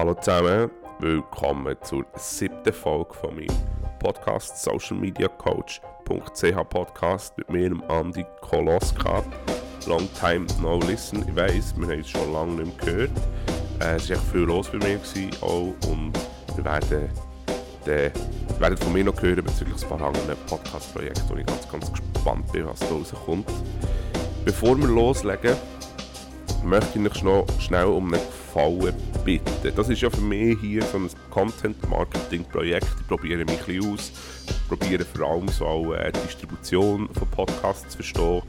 Hallo zusammen, willkommen zur siebten Folge von meinem Podcast Social Media Coach.ch Podcast mit mir, dem Andi Koloska. Long time no listen, ich weiss, wir haben es schon lange nicht mehr gehört. Äh, es war echt viel los bei mir auch, und wir werden, de, werden von mir noch hören bezüglich ein paar anderen Podcast-Projekten, wo ich ganz, ganz gespannt bin, was da rauskommt. Bevor wir loslegen, möchte ich euch noch schnell um einen Gefallen bitten. Das ist ja für mich hier so ein Content-Marketing-Projekt. Ich probiere mich ein bisschen aus, ich probiere vor allem so auch äh, die Distribution von Podcasts zu verstehen.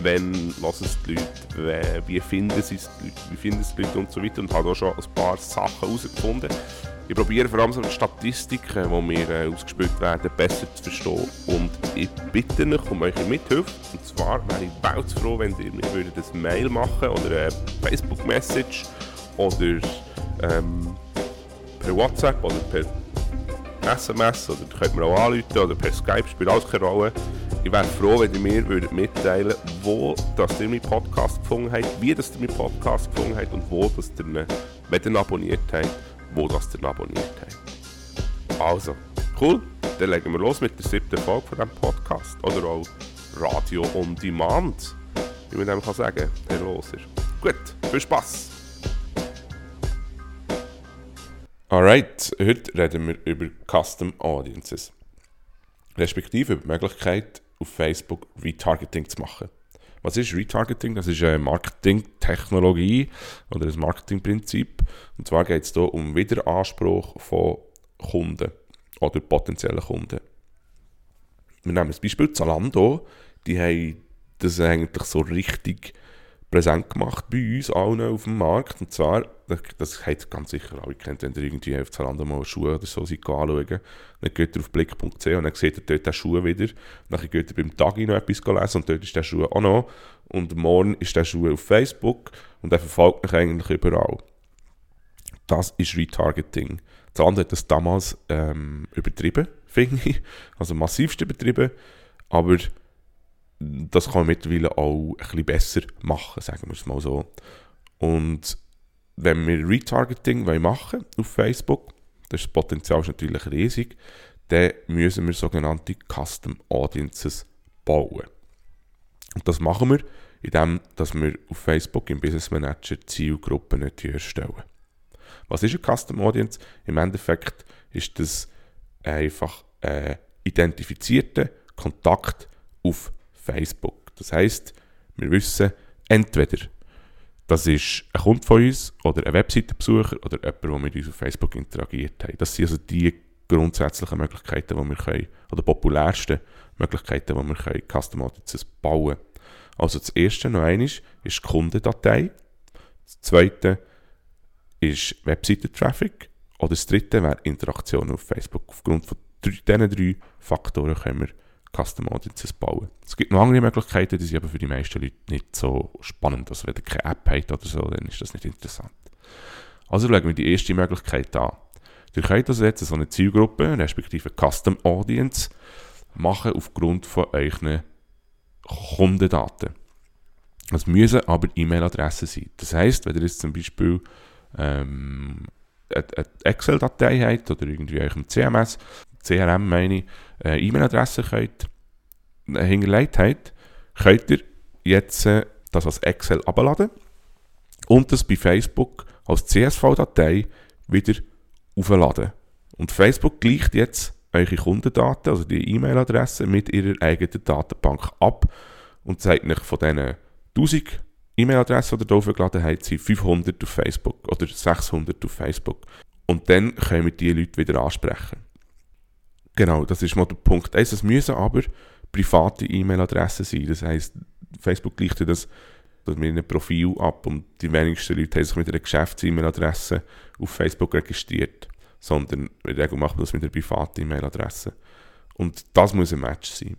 Wenn hören es die Leute, wie finden sie es wie finden es die Leute und so weiter. Und habe auch schon ein paar Sachen herausgefunden. Ich probiere vor allem so die Statistiken, die mir äh, ausgespielt werden, besser zu verstehen. Und ich bitte euch um eure Mithilfe. Und zwar wäre ich bald froh, wenn ihr mir würdet ein Mail machen oder eine Facebook-Message oder ähm, per WhatsApp oder per SMS oder könnt mir auch anrufen oder per Skype, spielt alles keine Rolle. Ich wäre froh, wenn ihr mir würdet mitteilen wo ihr meinen Podcast gefunden habt, wie ihr meinen Podcast gefunden habt und wo ihr ihn abonniert habt, wo das ihn abonniert habt. Also, cool, dann legen wir los mit der siebten Folge von diesem Podcast. Oder auch Radio on Demand, wie man dem kann sagen, der los ist. Gut, viel Spaß! Alright, heute reden wir über Custom Audiences. Respektive über die Möglichkeit, auf Facebook Retargeting zu machen. Was ist Retargeting? Das ist eine Marketingtechnologie oder ein Marketingprinzip. Und zwar geht es hier um Wiederanspruch von Kunden oder potenziellen Kunden. Wir nehmen das Beispiel Zalando. Die haben das eigentlich so richtig präsent gemacht bei uns allen auf dem Markt. Und zwar, das, das hat ganz sicher alle kennt, wenn ihr irgendwie auf Zalando mal Schuhe oder so anschauen. Dann geht ihr auf blick.ch und dann seht ihr dort den Schuh wieder. Dann geht ihr beim Tagi noch etwas lesen und dort ist der Schuh auch noch. Und morgen ist der Schuh auf Facebook und der verfolgt mich eigentlich überall. Das ist Retargeting. Zalando hat das damals ähm, übertrieben, finde ich. Also massivst übertrieben. Aber das kann man mittlerweile auch ein bisschen besser machen, sagen wir es mal so. Und wenn wir Retargeting machen auf Facebook, das Potenzial ist natürlich riesig, dann müssen wir sogenannte Custom Audiences bauen. Und das machen wir, indem wir auf Facebook im Business Manager Zielgruppen erstellen. Was ist eine Custom Audience? Im Endeffekt ist das einfach ein identifizierter Kontakt auf Facebook. Das heißt, wir wissen, entweder das ist ein Kunde von uns oder ein Webseitenbesucher oder jemand, der mit uns auf Facebook interagiert hat. Das sind also die grundsätzlichen Möglichkeiten, die wir können, oder populärsten Möglichkeiten, die wir können, Custom Audiences bauen Also das erste noch einmal ist die Kundendatei. Das zweite ist Webseitentraffic. Oder das dritte wäre Interaktion auf Facebook. Aufgrund von diesen drei Faktoren können wir Custom Audiences bauen. Es gibt noch andere Möglichkeiten, die sind aber für die meisten Leute nicht so spannend. Also wenn ihr keine App habt oder so, dann ist das nicht interessant. Also schauen wir die erste Möglichkeit an. Ihr könnt also jetzt so eine Zielgruppe, respektive Custom Audience, machen aufgrund von euren Kundendaten. Das müssen aber E-Mail-Adressen sein. Das heisst, wenn ihr jetzt zum Beispiel ähm, eine Excel-Datei habt oder irgendwie eurem CMS, CRM meine eine E-Mail-Adresse könnt, äh, hinterlegt habt, könnt ihr jetzt äh, das als Excel abladen und das bei Facebook als CSV-Datei wieder aufladen. Und Facebook gleicht jetzt eure Kundendaten, also die E-Mail-Adresse, mit ihrer eigenen Datenbank ab und zeigt euch von diesen 1000 E-Mail-Adressen, die ihr aufgeladen habt, sind 500 auf Facebook oder 600 auf Facebook. Und dann können wir diese Leute wieder ansprechen. Genau, das ist mal der Punkt 1. Es müssen aber private E-Mail-Adressen sein. Das heisst, Facebook gleicht das mit einem Profil ab und die wenigsten Leute haben sich mit einer Geschäfts-E-Mail-Adresse auf Facebook registriert, sondern in der Regel macht man das mit einer privaten E-Mail-Adresse. Und das muss ein Match sein.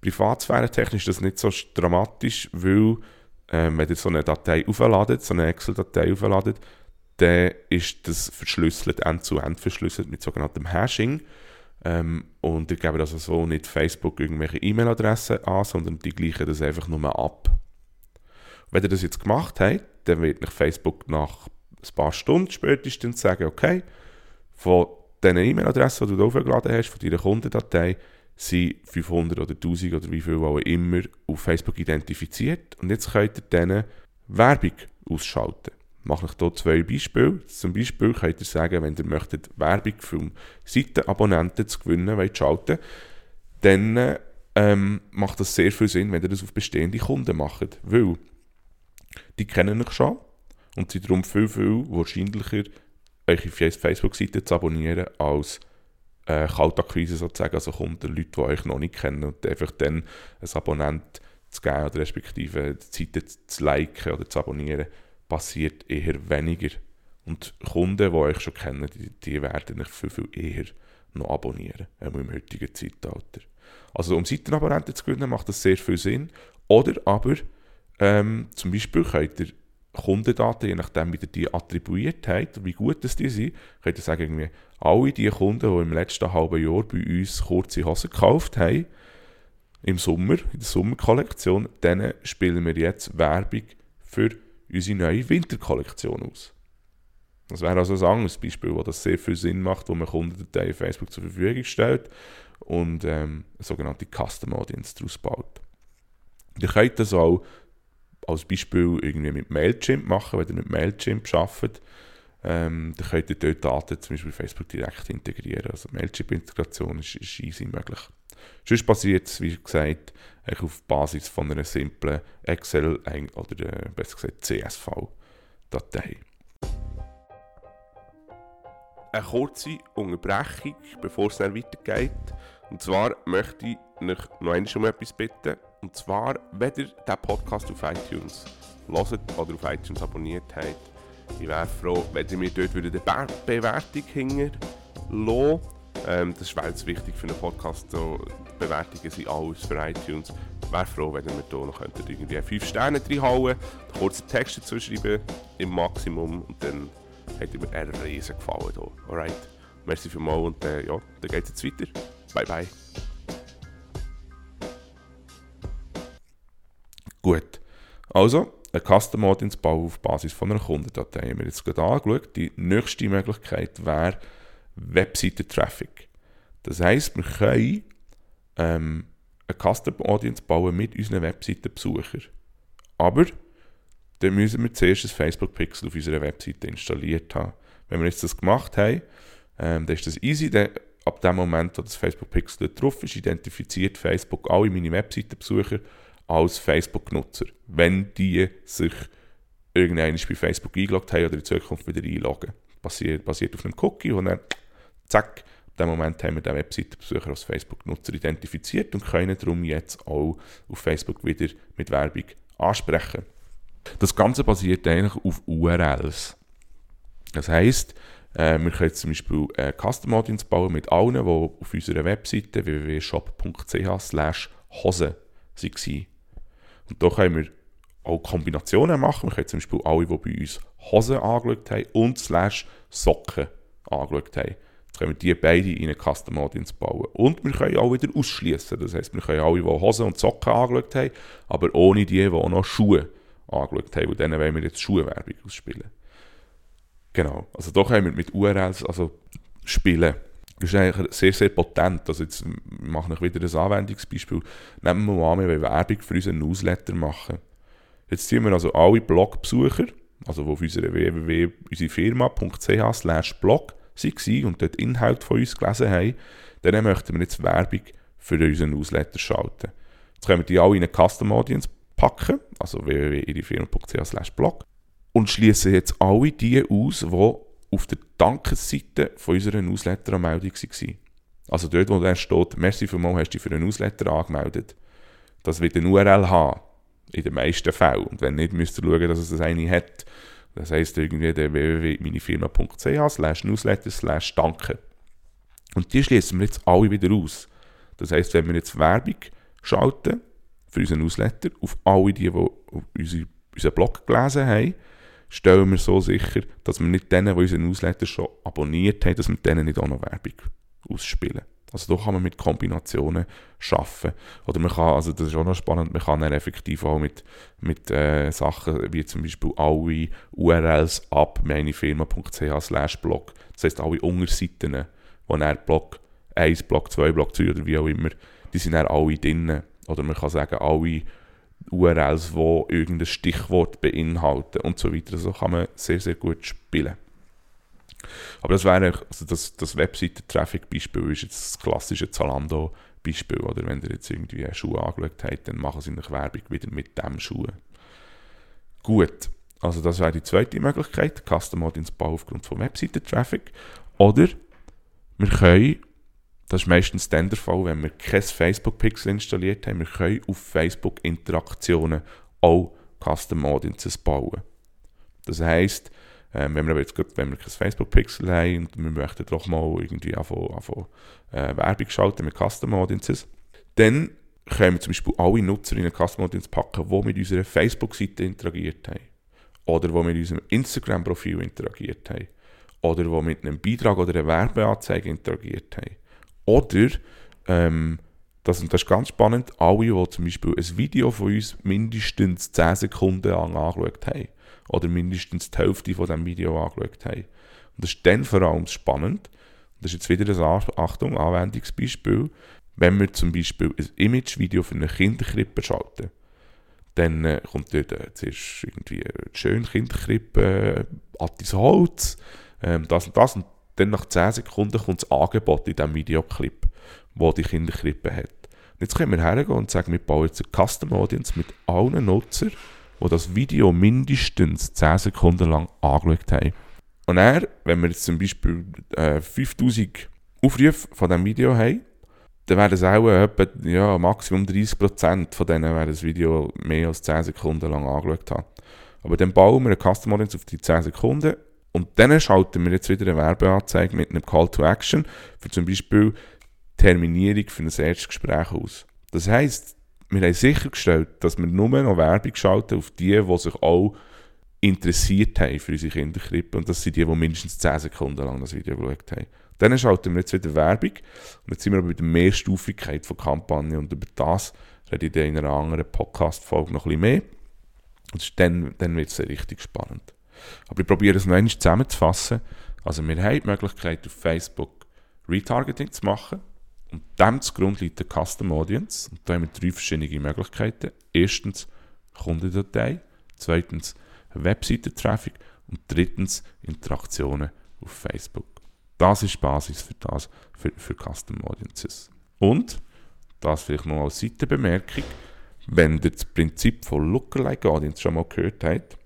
Privatsphäre technisch ist das nicht so dramatisch, weil ähm, wenn ihr so eine Datei aufladet, so eine Excel-Datei aufladet, dann ist das verschlüsselt, end-zu-end -end verschlüsselt mit sogenanntem Hashing. Ähm, und ich gebe also so nicht Facebook irgendwelche E-Mail-Adressen an, sondern die gleichen das einfach nur ab. Wenn ihr das jetzt gemacht habt, dann wird nach Facebook nach ein paar Stunden spätestens sagen, okay, von diesen E-Mail-Adressen, die du aufgeladen hast, von deiner Kundendatei, sind 500 oder 1000 oder wie viel auch immer auf Facebook identifiziert. Und jetzt könnt ihr denen Werbung ausschalten. Mache ich hier zwei Beispiele. Zum Beispiel könnt ihr sagen, wenn ihr möchtet Werbung für Seitenabonnenten zu gewinnen wollt, schalten, dann ähm, macht das sehr viel Sinn, wenn ihr das auf bestehende Kunden macht. Weil die kennen euch schon und sind darum viel, viel wahrscheinlicher, eure Facebook-Seite zu abonnieren, als äh, Kaltakquise sozusagen, also Kunden, Leute, die euch noch nicht kennen und einfach dann ein Abonnent zu geben oder respektive die Seite zu liken oder zu abonnieren, passiert eher weniger. Und Kunden, die euch schon kennen, die, die werden euch viel, viel eher noch abonnieren, auch im heutigen Zeitalter. Also um Seitenabonnenten zu gewinnen, macht das sehr viel Sinn. Oder aber ähm, zum Beispiel könnt ihr Kundendaten, je nachdem, wie ihr die attribuiert habt, wie gut das die sind, könnt ihr sagen, irgendwie, alle die Kunden, die im letzten halben Jahr bei uns kurze Hosen gekauft haben, im Sommer, in der Sommerkollektion, denen spielen wir jetzt Werbung für unsere neue Winterkollektion aus. Das wäre also ein anderes Beispiel, wo das sehr viel Sinn macht, wo man Kundendateien Facebook zur Verfügung stellt und ähm, eine sogenannte Custom Audience daraus baut. Ihr könnt das auch als Beispiel irgendwie mit Mailchimp machen, wenn ihr mit Mailchimp arbeitet. Ähm, dann könnt ihr dort Daten zum Beispiel Facebook direkt integrieren. Also Mailchimp-Integration ist, ist easy möglich. Sonst basiert es, wie gesagt, auf Basis von einer simplen Excel- oder äh, besser gesagt CSV-Datei. Eine kurze Unterbrechung, bevor es dann weitergeht. Und zwar möchte ich euch noch einmal um etwas bitten. Und zwar, wenn ihr diesen Podcast auf iTunes hört oder auf iTunes abonniert habt, ich wäre froh, wenn ihr mir dort eine Be Bewertung hinter ähm, Das wäre jetzt wichtig für einen Podcast. So, Bewertungen sind alles für iTunes. Ich wäre froh, wenn mir hier noch irgendwie 5 Sterne reinhauen könnt, kurze Texte dazu schreiben, im Maximum. Und dann hätte mir einen riesen Gefallen hier. Alright, merci vielmals und äh, ja, dann geht es jetzt weiter. Bye bye. Gut. Also, ein Custom Audience bauen auf Basis von einer Kundendatei. Haben wir jetzt gerade angeschaut. Die nächste Möglichkeit wäre Webseiten-Traffic. Das heisst, wir können ähm, eine Custom Audience bauen mit unseren Webseitenbesuchern. Aber dann müssen wir zuerst ein Facebook-Pixel auf unserer Webseite installiert haben. Wenn wir jetzt das gemacht haben, ähm, dann ist das easy. Dann, ab dem Moment, wo das Facebook-Pixel drauf ist, identifiziert Facebook alle meine Webseitenbesucher als Facebook-Nutzer, wenn die sich irgendwann bei Facebook eingeloggt haben oder in Zukunft wieder einloggen. Basiert, basiert auf einem Cookie und dann zack, in dem Moment haben wir den Webseitenbesucher als Facebook-Nutzer identifiziert und können darum jetzt auch auf Facebook wieder mit Werbung ansprechen. Das Ganze basiert eigentlich auf URLs. Das heisst, äh, wir können zum Beispiel eine Custom Audience bauen mit allen, die auf unserer Webseite www.shop.ch Hose waren. Und da können wir auch Kombinationen machen. Wir können zum Beispiel alle, die bei uns Hosen angeschaut haben und slash Socken angeschaut haben. Können wir die beide in eine Custom Audience bauen. Und wir können auch wieder ausschließen. Das heisst, wir können alle, die Hosen und Socken angeschaut haben, aber ohne die, die auch noch Schuhe angeschaut haben. Und denen wollen wir jetzt Schuhwerbung ausspielen. Genau. Also da können wir mit URLs also spielen. Das ist eigentlich sehr, sehr potent. Also jetzt mache ich wieder ein Anwendungsbeispiel. Nehmen wir mal an, wir wollen Werbung für unseren Newsletter machen. Jetzt ziehen wir also alle Blogbesucher, also auf unserer www.unsere slash blog waren und dort Inhalt von uns gelesen haben, dann möchten wir jetzt Werbung für unseren Newsletter schalten. Jetzt können wir die alle in eine Custom Audience packen, also slash blog und schließen jetzt alle die aus, die auf der Dankesseite von unserer Newsletter-Anmeldung waren. Also dort, wo dann steht, merci vielmals, hast du dich für einen Newsletter angemeldet. Das wird eine URL haben, in den meisten Fällen. Und wenn nicht, müsst ihr schauen, dass es eine hat. Das heisst irgendwie der www.minifirma.ch slash newsletter slash danke. Und die schließen wir jetzt alle wieder aus. Das heisst, wenn wir jetzt Werbung schalten für unseren Newsletter auf alle die, die unseren Blog gelesen haben, stellen wir so sicher, dass wir nicht denen, die unseren Newsletter schon abonniert haben, dass wir denen nicht auch noch Werbung ausspielen. Also da kann man mit Kombinationen arbeiten. Oder man kann, also das ist auch noch spannend, man kann dann effektiv auch mit, mit äh, Sachen wie zum Beispiel alle URLs ab meinefirma.ch slash blog, das heisst alle Unterseiten, wo dann Blog 1, Blog 2, Blog 3 oder wie auch immer, die sind dann alle drin. Oder man kann sagen, alle URLs, die irgendein Stichwort beinhalten und so weiter. So kann man sehr, sehr gut spielen. Aber das wäre also das, das Webseiten-Traffic-Beispiel ist jetzt das klassische Zalando-Beispiel. Oder wenn ihr jetzt irgendwie eine Schuhe angeschaut habt, dann machen sie eine Werbung wieder mit dem Schuh. Gut, also das wäre die zweite Möglichkeit, Custom Audience Bau aufgrund von Webseiten-Traffic. Oder wir können das ist meistens dann der Fall, wenn wir kein Facebook-Pixel installiert haben. Wir können auf Facebook-Interaktionen auch Custom Audiences bauen. Das heisst, ähm, wenn wir jetzt gerade, wenn wir kein Facebook-Pixel haben und wir möchten doch mal irgendwie anfangen, anfangen äh, Werbung schalten mit Custom Audiences, dann können wir zum Beispiel alle Nutzer in eine Custom Audience packen, die mit unserer Facebook-Seite interagiert haben. Oder die mit unserem Instagram-Profil interagiert haben. Oder die mit einem Beitrag oder einer Werbeanzeige interagiert haben. Oder, ähm, das, das ist ganz spannend, alle, die zum Beispiel ein Video von uns mindestens 10 Sekunden lang angeschaut haben. Oder mindestens die Hälfte von diesem Video angeschaut haben. Und das ist dann vor allem spannend. Das ist jetzt wieder ein Achtung, Anwendungsbeispiel. Wenn wir zum Beispiel ein Imagevideo für eine Kinderkrippe schalten, dann äh, kommt dort äh, zuerst irgendwie eine schöne Kinderkrippe, äh, Attis Holz, ähm, das und das. Und dann nach 10 Sekunden kommt das Angebot in diesem Videoclip, wo die Kinderkrippe hat. Und jetzt können wir hergehen und sagen, wir bauen jetzt eine Custom Audience mit allen Nutzern, die das Video mindestens 10 Sekunden lang angeschaut haben. Und dann, wenn wir jetzt zum Beispiel äh, 5000 Aufrufe von diesem Video haben, dann wäre das auch etwa, ja, Maximum 30% von denen, die das Video mehr als 10 Sekunden lang angeschaut haben. Aber dann bauen wir eine Custom Audience auf die 10 Sekunden und dann schalten wir jetzt wieder eine Werbeanzeige mit einem Call to Action für zum Beispiel Terminierung für ein erstes Gespräch aus. Das heisst, wir haben sichergestellt, dass wir nur noch Werbung schalten auf die, die sich auch interessiert haben für unsere Kinderkrippe. Und das sind die, die mindestens 10 Sekunden lang das Video geschaut haben. Dann schalten wir jetzt wieder Werbung. Und jetzt sind wir aber bei der Mehrstufigkeit von Kampagnen. Und über das rede ich in einer anderen Podcast-Folge noch ein bisschen mehr. Und dann, dann wird es richtig spannend. Aber ich probiere es noch einmal zusammenzufassen. Also wir haben die Möglichkeit auf Facebook Retargeting zu machen. Und dem zugrunde liegt der Custom Audience. Und da haben wir drei verschiedene Möglichkeiten. Erstens Kundendatei, zweitens Webseiten-Traffic und drittens Interaktionen auf Facebook. Das ist die Basis für, das, für, für Custom Audiences. Und, das vielleicht noch als Seitenbemerkung, wenn ihr das Prinzip von Lookalike Audience schon mal gehört habt,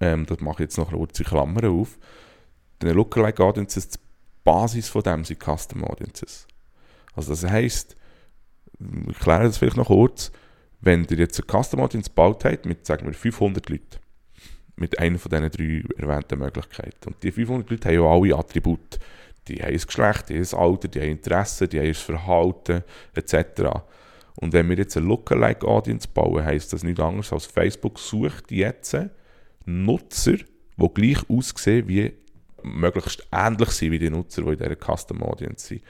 ähm, das mache ich jetzt noch kurze Klammer auf, die Lookalike Audiences, die Basis von dem sind Custom Audiences. Also das heisst, ich erkläre das vielleicht noch kurz, wenn ihr jetzt eine Custom Audience gebaut habt mit, sagen wir, 500 Leuten, mit einer von diesen drei erwähnten Möglichkeiten. Und die 500 Leute haben ja alle Attribute. Die haben ein Geschlecht, die haben ein Alter, die haben Interessen, die haben ein Verhalten, etc. Und wenn wir jetzt eine Lookalike Audience bauen, heisst das nicht anders als Facebook sucht jetzt Nutzer, die gleich aussehen wie möglichst ähnlich sind wie die Nutzer, die in dieser Custom Audience sind.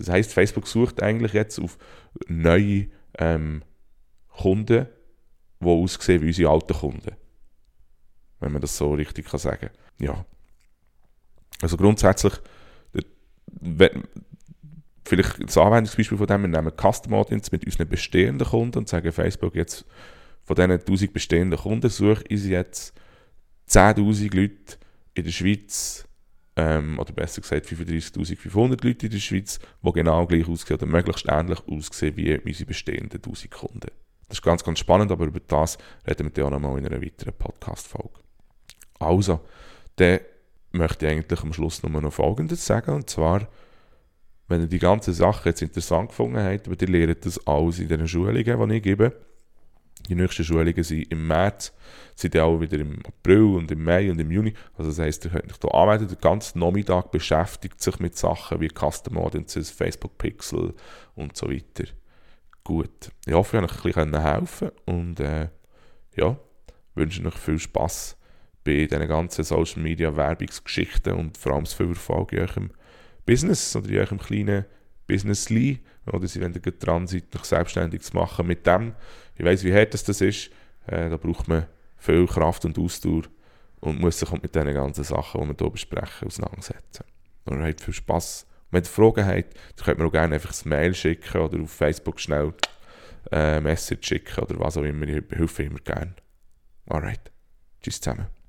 Das heißt, Facebook sucht eigentlich jetzt auf neue ähm, Kunden, die aussehen wie unsere alten Kunden. Wenn man das so richtig kann sagen Ja. Also grundsätzlich, wenn, vielleicht das Anwendungsbeispiel von dem, wir nehmen Custom Audience mit unseren bestehenden Kunden und sagen Facebook jetzt, von diesen 1000 bestehenden Kunden suche ich jetzt 10.000 Leute in der Schweiz, ähm, oder besser gesagt 35.500 Leute in der Schweiz, die genau gleich aussehen oder möglichst ähnlich aussehen wie unsere bestehenden 1000 Kunden. Das ist ganz, ganz spannend, aber über das reden wir dann auch nochmal in einer weiteren Podcast-Folge. Also, dann möchte ich eigentlich am Schluss nur noch Folgendes sagen, und zwar, wenn ihr die ganze Sache jetzt interessant gefunden habt, aber ihr lernt das alles in den Schulungen, die ich gebe, die nächsten Schulungen sind im März, sind auch wieder im April und im Mai und im Juni. Also das heisst, ihr könnt euch hier arbeiten, den ganzen Nachmittag beschäftigt sich mit Sachen wie Custom Audiences, Facebook Pixel und so weiter. Gut, ich hoffe, ich konnte euch ein bisschen helfen und äh, ja, wünsche euch viel Spass bei diesen ganzen Social Media Werbungsgeschichten und vor allem viel Erfolg in eurem Business oder in eurem kleinen Businessly, oder sie, ihr dran seid, noch selbstständig zu machen mit dem. Ich weiß, wie hart das, ist. Äh, da braucht man viel Kraft und Ausdauer und muss sich mit diesen ganzen Sachen, die wir hier besprechen, auseinandersetzen. Alright, viel Spass. Wenn ihr Fragen habt, dann könnt ihr auch gerne einfach ein Mail schicken oder auf Facebook schnell äh, Message schicken oder was auch immer. Ich helfe immer gerne. Alright. Tschüss zusammen.